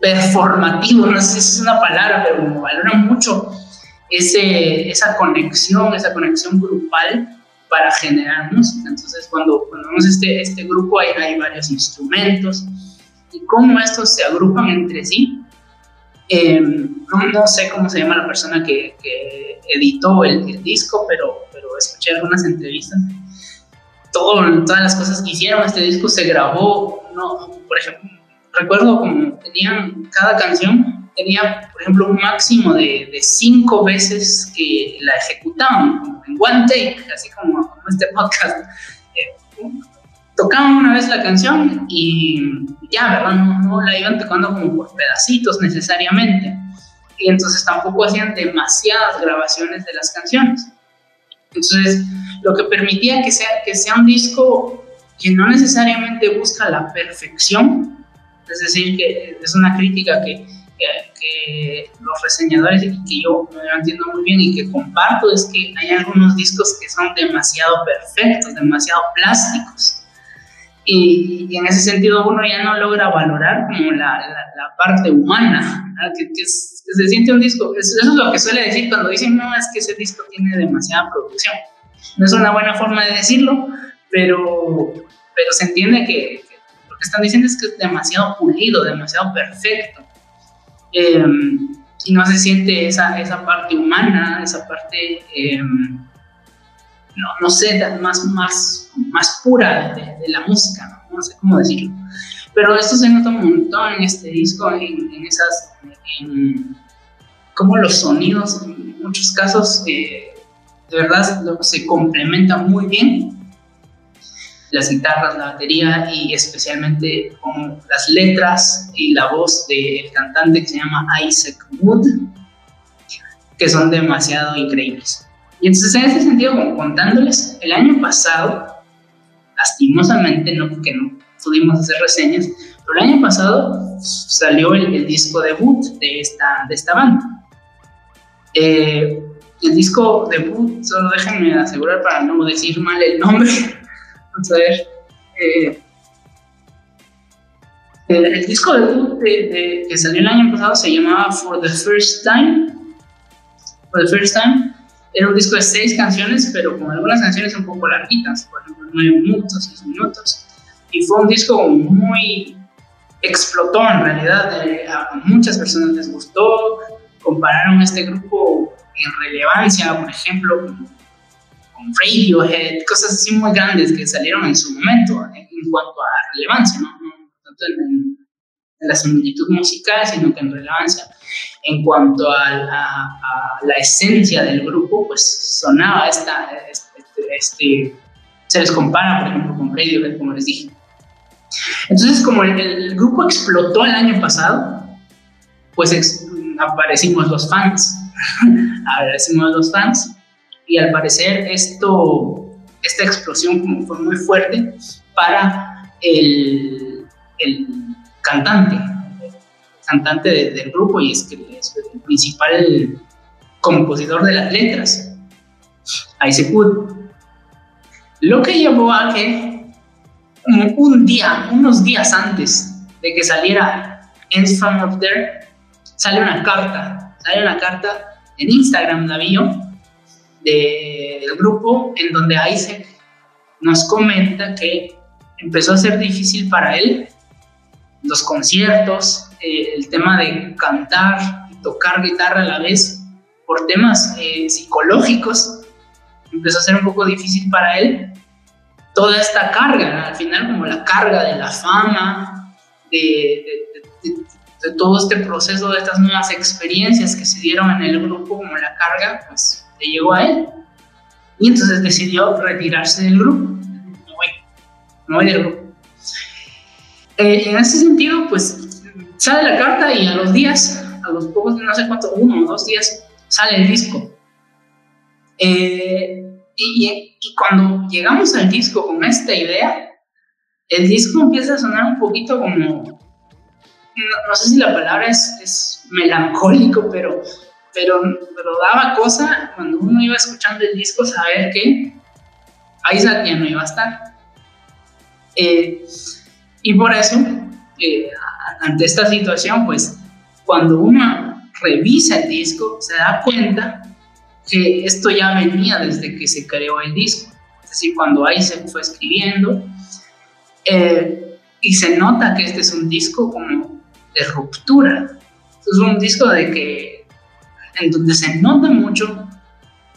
performativo, no sé si es una palabra, pero valoran mucho ese, esa conexión, esa conexión grupal para generar música. Entonces, cuando, cuando vemos este, este grupo, hay, hay varios instrumentos y cómo estos se agrupan entre sí. Eh, no, no, sé cómo se llama la persona que, que editó el, el, disco, pero, pero escuché algunas entrevistas. Todo, todas las cosas que hicieron, este disco se grabó, no, por ejemplo, recuerdo como tenían cada canción tenía, por ejemplo, un máximo de, de cinco veces que la ejecutaban, como en one take, así como, este podcast. Eh, tocaban una vez la canción y ya, ¿verdad? No, la iban tocando como por pedacitos necesariamente. Y entonces tampoco hacían demasiadas grabaciones de las canciones. Entonces, lo que permitía que sea, que sea un disco que no necesariamente busca la perfección, es decir, que es una crítica que que, los reseñadores y que yo no entiendo muy bien y que comparto es que hay algunos discos que son demasiado perfectos, demasiado plásticos. Y, en ese sentido uno ya no logra valorar como la, la, parte humana, que, que, se siente un disco, eso, es lo que suele decir cuando dicen, no, es que ese disco tiene demasiada producción. No es una buena forma de decirlo, pero, pero se entiende que, que lo que están diciendo es que es demasiado pulido, demasiado perfecto. Em, y no se siente esa, esa parte humana, esa parte, em, no, no, sé, más, más, más pura de, la música, ¿no? sé cómo decirlo. Pero esto se nota un montón en este disco, en, esas, en, como los sonidos, en muchos casos, eh, de verdad se complementan muy bien las guitarras, la batería y especialmente con las letras y la voz del cantante que se llama Isaac Wood, que son demasiado increíbles. Y entonces en ese sentido, como contándoles, el año pasado, lastimosamente no, porque no pudimos hacer reseñas, pero el año pasado salió el, disco debut de esta, de esta banda. Eh, el disco debut, solo déjenme asegurar para no decir mal el nombre, Vamos a ver. Eh, el, disco de, que salió el año pasado se llamaba For the First Time. For the First Time. Era un disco de seis canciones, pero con algunas canciones un poco larguitas, por ejemplo, nueve minutos, seis minutos. Y fue un disco muy. explotó en realidad. Eh, a muchas personas les gustó. Compararon este grupo en relevancia, por ejemplo, con Radiohead, cosas así muy grandes que salieron en su momento en, cuanto a relevancia, ¿no? tanto en, la similitud musical, sino que en relevancia. En cuanto a la, esencia del grupo, pues sonaba esta, este, este, se les compara, por ejemplo, con Radiohead, como les dije. Entonces, como el, grupo explotó el año pasado, pues aparecimos los fans, aparecimos los fans, y al parecer esto, esta explosión fue muy fuerte para el, el cantante, cantante del grupo y es, que es el principal compositor de las letras, Isaac Wood. Lo que llevó a que un día, unos días antes de que saliera Ends From Up There, sale una carta, sale una carta en Instagram, la vi del grupo en donde Isaac nos comenta que empezó a ser difícil para él los conciertos, eh, el tema de cantar y tocar guitarra a la vez por temas eh, psicológicos, empezó a ser un poco difícil para él toda esta carga, al final como la carga de la fama, de, de todo este proceso, de estas nuevas experiencias que se dieron en el grupo, como la carga, pues le llegó a él. Y entonces decidió retirarse del grupo. No voy, no voy del grupo. Eh, en ese sentido, pues sale la carta y a los días, a los pocos, no sé cuánto, uno o dos días, sale el disco. Eh, y, cuando llegamos al disco con esta idea, el disco empieza a sonar un poquito como, no, sé si la palabra es, es melancólico, pero, pero, pero, daba cosa cuando uno iba escuchando el disco saber que Isaac ya no iba a estar. Eh, y por eso, eh, ante esta situación, pues cuando uno revisa el disco, se da cuenta que esto ya venía desde que se creó el disco. Es decir, cuando se fue escribiendo, eh, y se nota que este es un disco como de ruptura. Es un disco de que, en donde se nota mucho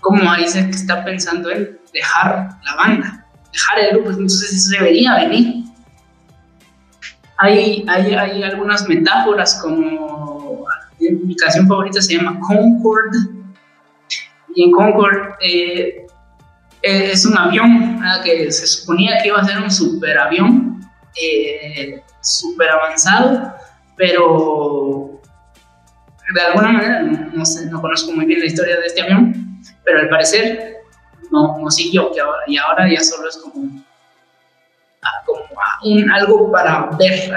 cómo se está pensando en dejar la banda, dejar el grupo, entonces eso debería venir. Hay, hay, hay algunas metáforas como, mi canción favorita se llama Concord, y en Concord eh, eh, es un avión que se suponía que iba a ser un superavión eh, super avanzado, pero de alguna manera, no, sé, no conozco muy bien la historia de este avión, pero al parecer no, no siguió, que y ahora ya solo es como, como algo para ver,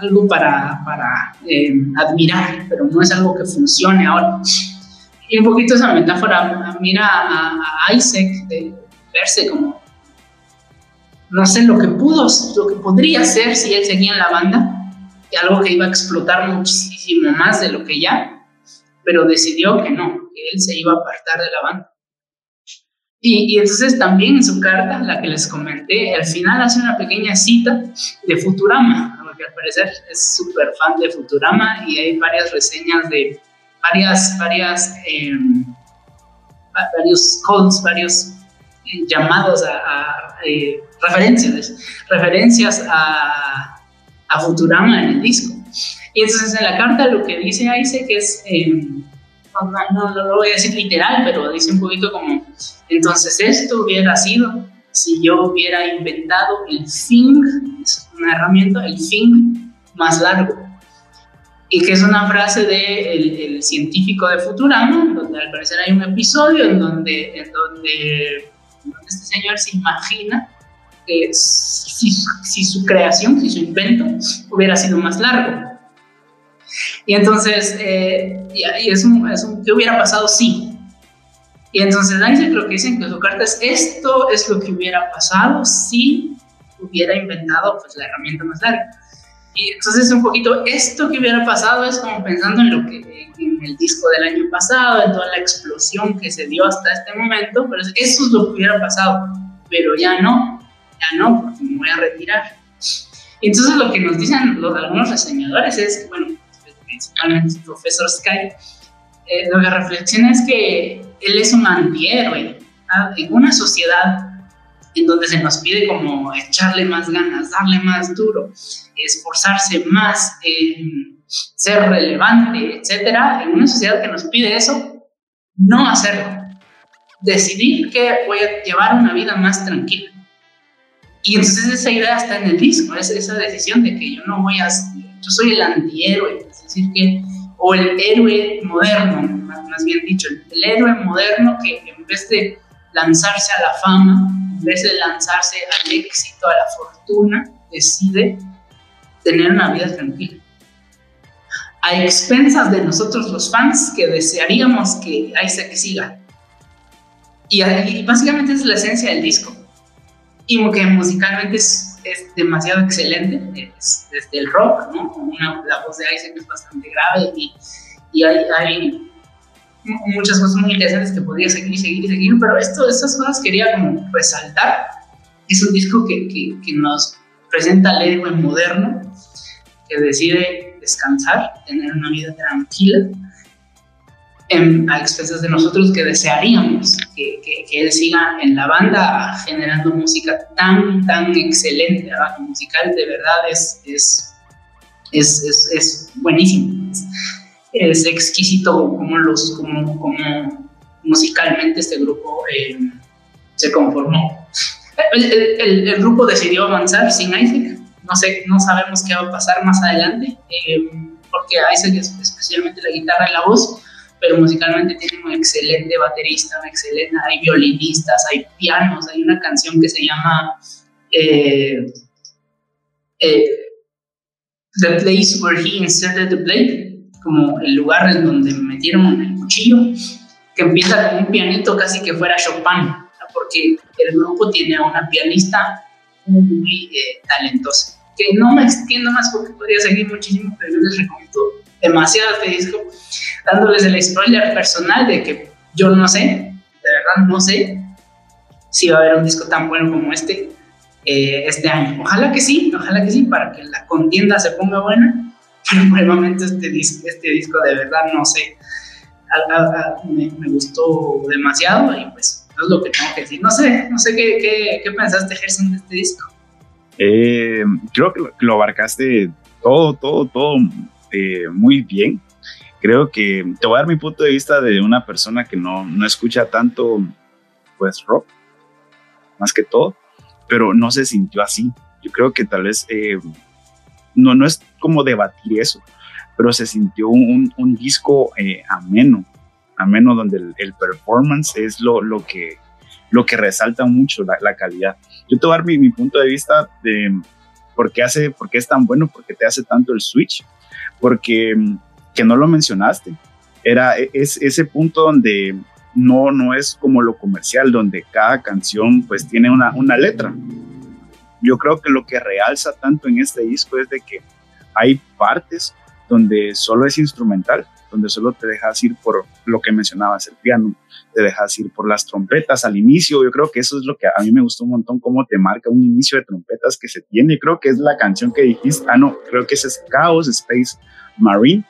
algo para, para admirar, pero no es algo que funcione ahora. Y un poquito esa metáfora mira a, Isaac de verse como, no sé, lo que pudo, lo que podría ser si él seguía en la banda, y algo que iba a explotar muchísimo más de lo que ya, pero decidió que no, que él se iba a apartar de la banda. Y, y, entonces también en su carta, la que les comenté, al final hace una pequeña cita de Futurama, porque al parecer es súper fan de Futurama y hay varias reseñas de varias, varias, em, varios codes, varios eh, llamados a, eh, referencias, referencias a, a, Futurama en el disco. Y entonces en la carta lo que dice Isaac es, em, no, lo voy a decir literal, pero dice un poquito como, entonces esto hubiera sido si yo hubiera inventado el thing, es una herramienta, el thing más largo y que es una frase del el científico de Futurama, donde al parecer hay un episodio en donde, en este señor se imagina que si, si, su creación, si su invento hubiera sido más largo. Y entonces, eh, y, es, un, es un, ¿qué hubiera pasado si? Y entonces Einstein lo que dicen que su carta es, esto es lo que hubiera pasado si hubiera inventado pues, la herramienta más larga. Y entonces un poquito esto que hubiera pasado es como pensando en lo que en el disco del año pasado, en toda la explosión que se dio hasta este momento, pero eso es lo que hubiera pasado, pero ya no, ya no, porque me voy a retirar. Y entonces lo que nos dicen los, algunos reseñadores es bueno, principalmente el profesor Sky, eh, lo que reflexiona es que él es un antihéroe ¿ah? en una sociedad en donde se nos pide como echarle más ganas, darle más duro, esforzarse más, ser relevante, etcétera, en una sociedad que nos pide eso, no hacerlo. Decidir que voy a llevar una vida más tranquila. Y entonces esa idea está en el disco, es esa decisión de que yo no voy a, yo soy el antihéroe, decir, que, o el héroe moderno, más bien dicho, el héroe moderno que en vez de lanzarse a la fama, en vez de lanzarse al éxito, a la fortuna, decide tener una vida tranquila. A expensas de nosotros los fans que desearíamos que Isaac siga. Y, básicamente es la esencia del disco. Y que musicalmente es, es demasiado excelente, es, desde el rock, ¿no? Una, la voz de Isaac es bastante grave y, y hay, hay muchas cosas muy interesantes que podría seguir y seguir y seguir, pero esto, estas cosas quería como resaltar. Es un disco que, que, que nos presenta al héroe moderno que decide descansar, tener una vida tranquila, en, a expensas de nosotros que desearíamos que, que, él siga en la banda generando música tan, tan excelente. La musical de verdad es, es es, es, es buenísimo. Es, exquisito como, los, como, como musicalmente este grupo eh, se conformó. El, el, grupo decidió avanzar sin Isaac. No sé, no sabemos qué va a pasar más adelante, eh, porque Isaac es especialmente la guitarra y la voz, pero musicalmente tiene un excelente baterista, un excelente, hay violinistas, hay pianos, hay una canción que se llama eh, eh, The Place Where He Inserted the Blade, como el lugar en donde metieron el cuchillo, que empieza con un pianito casi que fuera Chopin, porque el grupo tiene a una pianista muy, eh, talentosa. Que no me extiendo más porque podría seguir muchísimo, pero yo les recomiendo demasiado este disco, dándoles el spoiler personal de que yo no sé, de verdad no sé si va a haber un disco tan bueno como este eh, este año. Ojalá que sí, ojalá que sí, para que la contienda se ponga buena, pero por el momento este disco, este disco de verdad no sé, me, me, gustó demasiado y pues es lo que tengo que decir. No sé, no sé qué, qué, qué pensaste, Gerson, de este disco. Eh, creo que lo, abarcaste todo, todo, todo eh, muy bien. Creo que te voy a dar mi punto de vista de una persona que no, no escucha tanto, pues, rock, más que todo, pero no se sintió así. Yo creo que tal vez, eh, no, no es como debatir eso, pero se sintió un, un disco eh, ameno, ameno donde el, performance es lo, lo, que, lo que resalta mucho la, calidad. Yo te voy a dar mi, mi, punto de vista de por qué, hace, por qué es tan bueno, por qué te hace tanto el switch porque que no lo mencionaste, era e, es ese punto donde no, no es como lo comercial, donde cada canción pues tiene una, una letra. Yo creo que lo que realza tanto en este disco es de que hay partes donde solo es instrumental, donde solo te dejas ir por lo que mencionabas, el piano, te dejas ir por las trompetas al inicio. Yo creo que eso es lo que a mí me gustó un montón, cómo te marca un inicio de trompetas que se tiene. Creo que es la canción que dijiste, ah, no, creo que ese es Chaos Space Marine.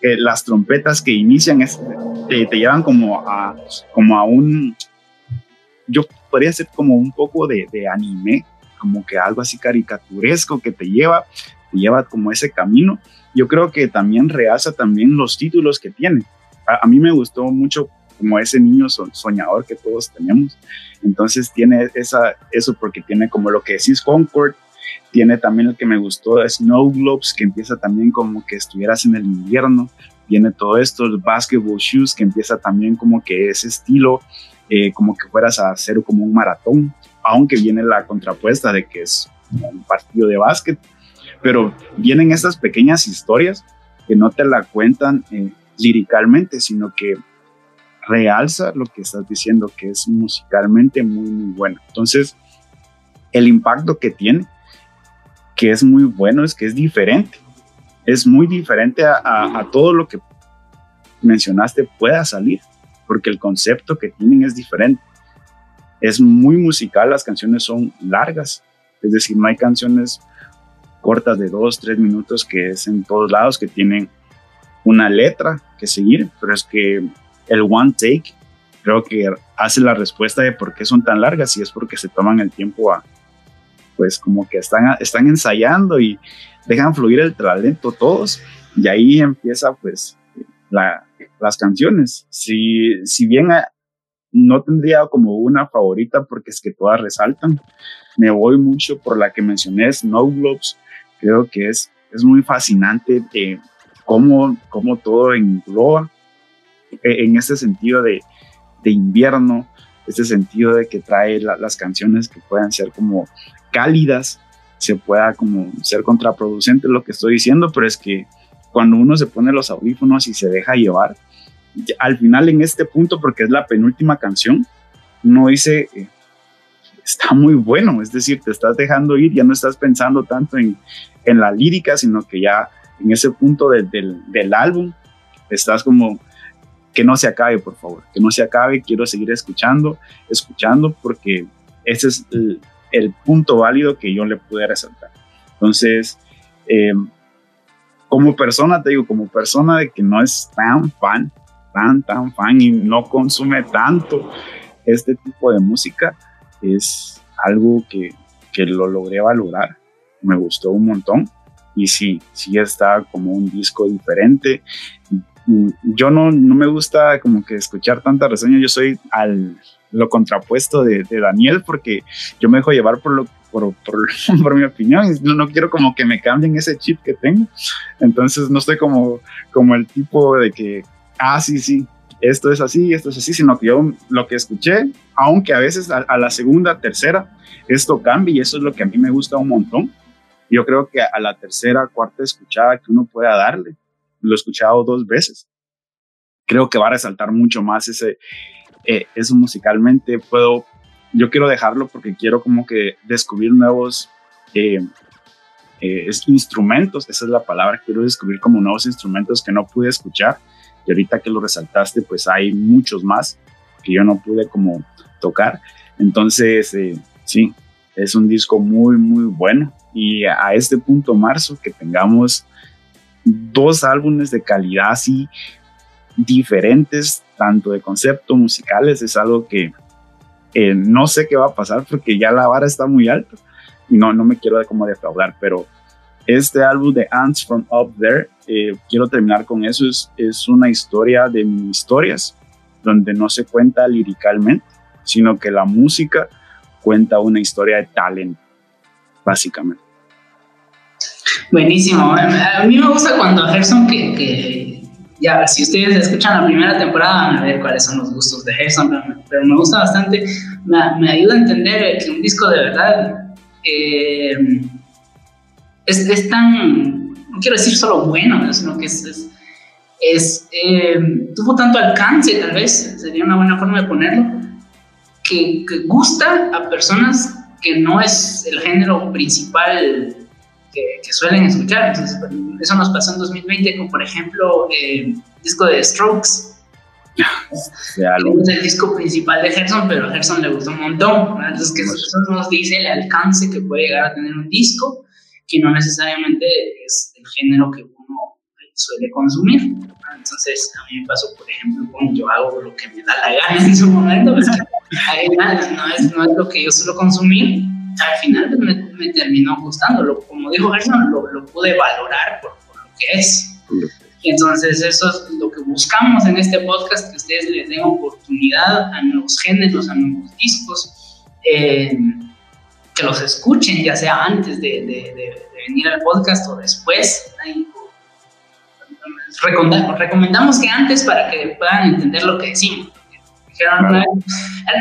Que las trompetas que inician es, te, llevan como a, como a un, yo podría ser como un poco de, de anime, como que algo así caricaturesco que te lleva, te lleva como ese camino yo creo que también realza también los títulos que tiene. A, mí me gustó mucho como ese niño soñador que todos tenemos. Entonces tiene esa, eso porque tiene como lo que decís Concord, tiene también el que me gustó Snow Globes, que empieza también como que estuvieras en el invierno, tiene todo esto, el Basketball Shoes, que empieza también como que ese estilo, eh, como que fueras a hacer como un maratón, aunque viene la contrapuesta de que es un partido de básquet, pero vienen estas pequeñas historias que no te la cuentan eh, liricalmente, sino que realza lo que estás diciendo, que es musicalmente muy, muy bueno. Entonces, el impacto que tiene, que es muy bueno, es que es diferente. Es muy diferente a, a todo lo que mencionaste pueda salir, porque el concepto que tienen es diferente. Es muy musical, las canciones son largas, es decir, no hay canciones cortas de dos, tres minutos que es en todos lados, que tienen una letra que seguir, pero es que el one take creo que hace la respuesta de por qué son tan largas y es porque se toman el tiempo a, pues como que están, están ensayando y dejan fluir el talento todos y ahí empieza pues las canciones. Si, si bien no tendría como una favorita porque es que todas resaltan, me voy mucho por la que mencioné, Snow Globes, creo que es, es muy fascinante eh, cómo, cómo, todo engloba eh, en este sentido de, de invierno, este sentido de que trae las canciones que puedan ser como cálidas, se pueda como ser contraproducente lo que estoy diciendo, pero es que cuando uno se pone los audífonos y se deja llevar, al final en este punto, porque es la penúltima canción, uno dice, eh, está muy bueno, es decir, te estás dejando ir, ya no estás pensando tanto en, en la lírica, sino que ya en ese punto del, del álbum estás como que no se acabe, por favor, que no se acabe, quiero seguir escuchando, escuchando, porque ese es el, el punto válido que yo le pude resaltar. Entonces, eh, como persona, te digo, como persona de que no es tan fan, tan, tan fan y no consume tanto este tipo de música, es algo que, que lo logré valorar, me gustó un montón y sí, sí está como un disco diferente. Yo no, no me gusta como que escuchar tanta reseña, yo soy al lo contrapuesto de, Daniel porque yo me dejo llevar por lo por, por, por, mi opinión. No, no quiero como que me cambien ese chip que tengo. Entonces no estoy como, como el tipo de que, ah, sí, sí, esto es así, esto es así, sino que yo lo que escuché, aunque a veces a, a la segunda, tercera, esto cambia y eso es lo que a mí me gusta un montón. Yo creo que a la tercera, cuarta escuchada que uno pueda darle, lo he escuchado dos veces. Creo que va a resaltar mucho más ese, eh, eso musicalmente. Puedo yo quiero dejarlo porque quiero como que descubrir nuevos eh, eh, instrumentos, esa es la palabra, quiero descubrir como nuevos instrumentos que no pude escuchar y ahorita que lo resaltaste pues hay muchos más que yo no pude como tocar, entonces eh, sí, es un disco muy muy bueno. Y a este punto marzo que tengamos dos álbumes de calidad así diferentes, tanto de concepto musicales, es algo que eh, no sé qué va a pasar porque ya la vara está muy alta y no, no me quiero como defraudar, pero este álbum de Ants from Up There, eh, quiero terminar con eso, es, es una historia de historias, donde no se cuenta liricalmente, sino que la música cuenta una historia de talento, básicamente. Buenísimo. A mí me gusta cuando Gerson, que, que ya, si ustedes escuchan la primera temporada, van a ver cuáles son los gustos de Gerson, pero, me gusta bastante, me, ayuda a entender que un disco de verdad eh, es, tan, no quiero decir solo bueno, sino que es, es, eh, tuvo tanto alcance, tal vez, sería una buena forma de ponerlo, que, que gusta a personas que no es el género principal que, suelen escuchar. Entonces, eso nos pasó en 2020 con, por ejemplo, el disco de Strokes. es el disco principal de Gerson, pero a Gerson le gustó un montón. Entonces, que eso nos dice el alcance que puede llegar a tener un disco, que no necesariamente es género que uno suele consumir. Entonces, a mí me pasó, por ejemplo, con yo hago lo que me da la gana en su momento, pues que, no, es, no es lo que yo suelo consumir, al final me, me terminó gustando. como dijo Gerson, lo, lo pude valorar por, por, lo que es. Entonces eso es lo que buscamos en este podcast, que ustedes les den oportunidad a nuevos géneros, a nuevos discos, eh, que los escuchen, ya sea antes de, de, venir al podcast o después. recomendamos que antes para que puedan entender lo que decimos. Dijeron,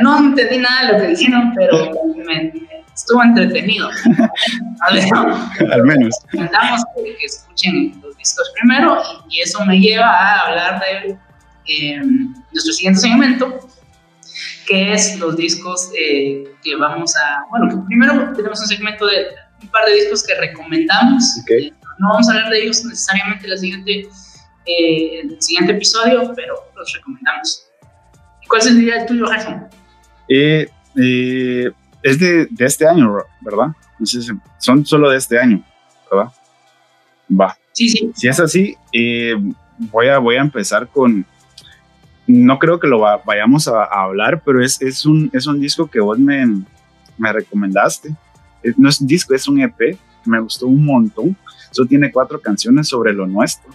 no, entendí nada de lo que dijeron, pero me, estuvo entretenido. Al menos. Recomendamos que, escuchen los discos primero y, eso me lleva a hablar de eh, nuestro siguiente segmento, que es los discos eh, que vamos a... Bueno, que primero tenemos un segmento de un par de discos que recomendamos. Eh, no vamos a hablar de ellos necesariamente en la siguiente, el siguiente episodio, pero los recomendamos. ¿Cuál sería el tuyo, Gerson? Eh, eh, es de, este año, ¿verdad? No sé si son solo de este año, ¿verdad? Va. Sí, sí. Si es así, eh, voy, a, voy a empezar con. No creo que lo vayamos a, hablar, pero es, es, un, es un disco que vos me, me recomendaste. No es un disco, es un EP. Me gustó un montón. Eso tiene cuatro canciones sobre lo nuestro.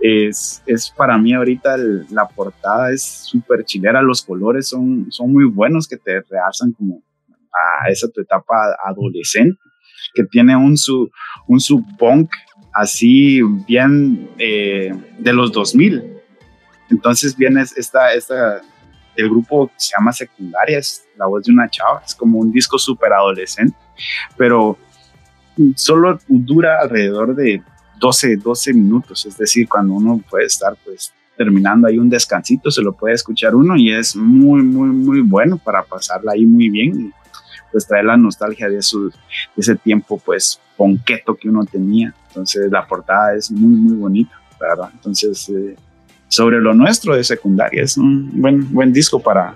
Es, para mí ahorita la portada es súper chilera, los colores son, muy buenos que te realzan como a esa tu etapa adolescente, que tiene un, su, un sub-punk así bien eh, de los 2000. Entonces viene esta, esta, el grupo se llama Secundaria, es la voz de una chava, es como un disco súper adolescente, pero solo dura alrededor de 12, 12 minutos, es decir, cuando uno puede estar pues terminando ahí un descansito, se lo puede escuchar uno y es muy, muy, muy bueno para pasarla ahí muy bien pues trae la nostalgia de, su, ese tiempo pues ponqueto que uno tenía. Entonces la portada es muy, muy bonita, ¿verdad? Entonces, eh, sobre lo nuestro de secundaria, es un buen, buen disco para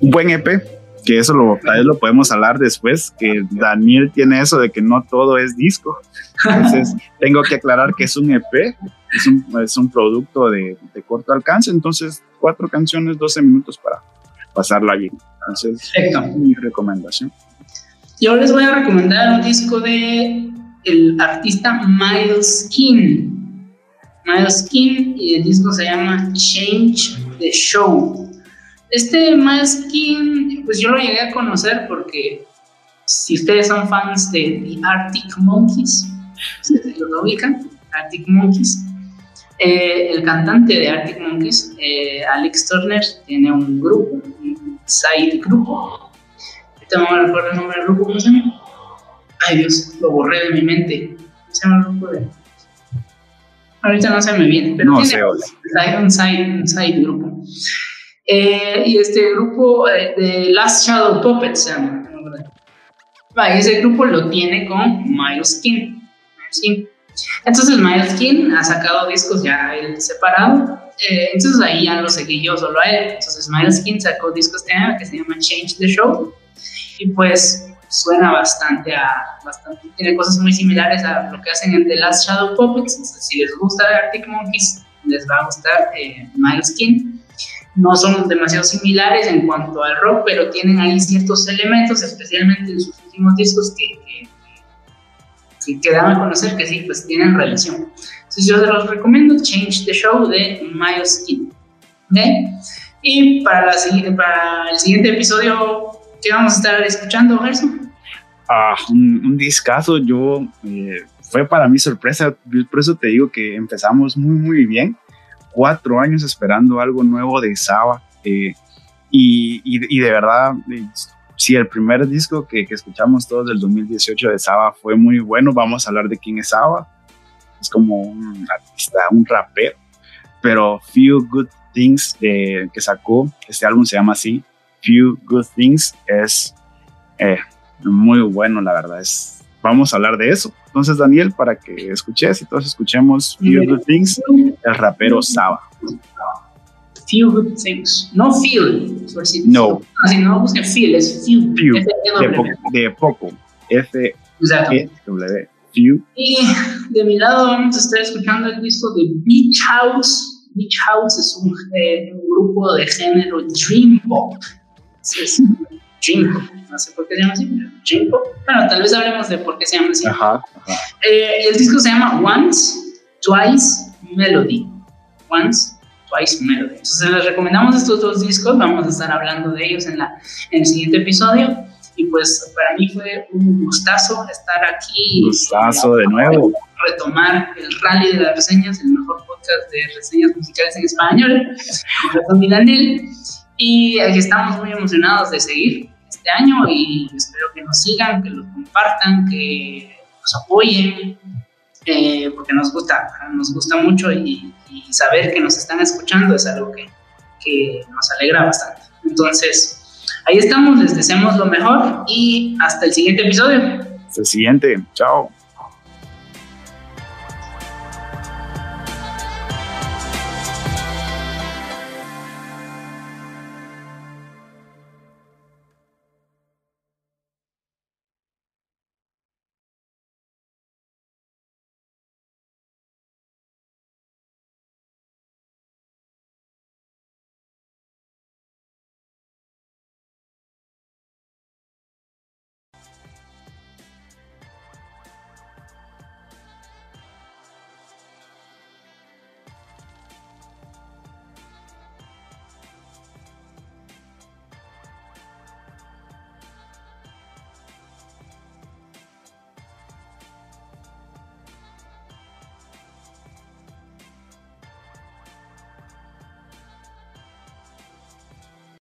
un buen EP, que eso lo, tal vez lo podemos hablar después, que Daniel tiene eso de que no todo es disco. Entonces, tengo que aclarar que es un EP, es un, es un producto de, de corto alcance, entonces cuatro canciones, 12 minutos para pasarla bien. Entonces, mi recomendación. Yo les voy a recomendar un disco de el artista Miles King. King y el disco se llama Change the Show. Este King, pues yo lo llegué a conocer porque si ustedes son fans de The Arctic Monkeys, ustedes lo ubican, Arctic Monkeys, eh, el cantante de Arctic Monkeys, eh, Alex Turner, tiene un grupo, un side grupo. Ahorita no me recuerdo el nombre del grupo, ¿cómo? Ay Dios, lo borré de mi mente. ¿Cómo se llama el grupo de.? Ahorita no se me viene, pero no tiene un, side, un side grupo. Eh, y este grupo de Last Shadow Puppets se llama. ese grupo lo tiene con Miles King. Miles King. Entonces Miles King ha sacado discos ya él separado. Eh, entonces ahí ya lo seguí yo solo a él. Entonces Miles King sacó discos este año que se llama Change the Show. Y pues suena bastante a. Bastante, tiene cosas muy similares a lo que hacen en The Last Shadow Puppets. Si les gusta Arctic Monkeys, les va a gustar eh, Miles King. No son demasiado similares en cuanto al rock, pero tienen ahí ciertos elementos, especialmente en sus últimos discos, que, que que, dan a conocer que sí, pues tienen relación. Entonces yo los recomiendo Change the Show de Miles King. Y para, la, para el siguiente episodio, ¿qué vamos a estar escuchando, Gerson? Ah, un, un discazo, yo, eh, fue para mí sorpresa, por eso te digo que empezamos muy, muy bien. Cuatro años esperando algo nuevo de Saba. Eh, y, y, y, de verdad, eh, si el primer disco que, que, escuchamos todos del 2018 de Saba fue muy bueno, vamos a hablar de quién es Saba. Es como un artista, un rapero, pero Few Good Things que sacó, este álbum se llama así, Few Good Things, es eh, muy bueno, la verdad. Es, vamos a hablar de eso. Entonces, Daniel, para que escuches y todos escuchemos Few Good Things, el rapero Saba few good things. No feel. no. Así no busquen feel, es few. few. De, poco, de poco. F E W. Few. Y de mi lado vamos a estar escuchando el disco de Beach House. Beach House es un, eh, un grupo de género Dream Pop. Es Pop. No sé por qué se llama así, Dream Pop. Bueno, tal vez hablemos de por qué se llama así. Ajá, ajá. Eh, el disco se llama Once, Twice, Melody. Once, Melody. Entonces les recomendamos estos dos discos, vamos a estar hablando de ellos en, la, en el siguiente episodio. Y pues para mí fue un gustazo estar aquí. Gustazo de nuevo. Retomar el rally de las reseñas, el mejor podcast de reseñas musicales en español, con Milanel. Y aquí estamos muy emocionados de seguir este año y espero que nos sigan, que lo compartan, que nos apoyen, eh, porque nos gusta, nos gusta mucho y, saber que nos están escuchando es algo que nos alegra bastante. Entonces, ahí estamos, les deseamos lo mejor y hasta el siguiente episodio. Hasta el siguiente, chao.